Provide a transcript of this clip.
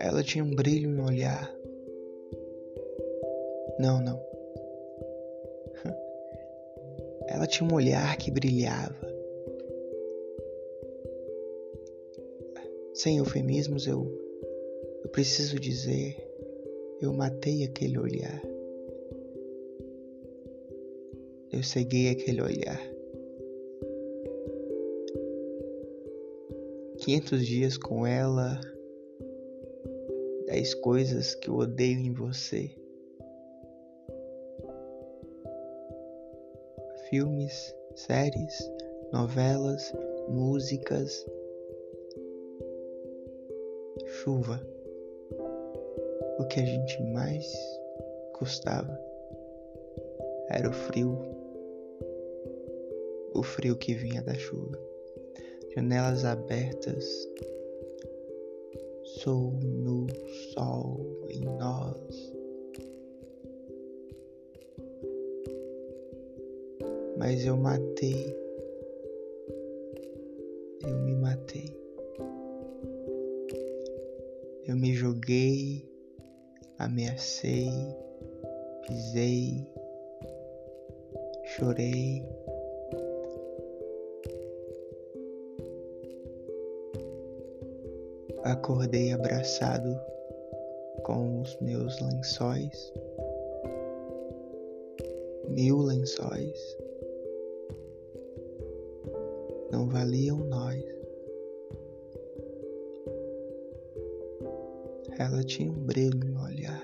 Ela tinha um brilho no olhar. Não, não. Ela tinha um olhar que brilhava. Sem eufemismos, eu, eu preciso dizer, eu matei aquele olhar. Eu ceguei aquele olhar. Quinhentos dias com ela, dez coisas que eu odeio em você. Filmes, séries, novelas, músicas, chuva. O que a gente mais gostava era o frio, o frio que vinha da chuva. Janelas abertas, sol no sol em nós. Mas eu matei, eu me matei. Eu me joguei, ameacei, pisei, chorei. Acordei abraçado com os meus lençóis, mil lençóis, não valiam nós. Ela tinha um brilho no olhar.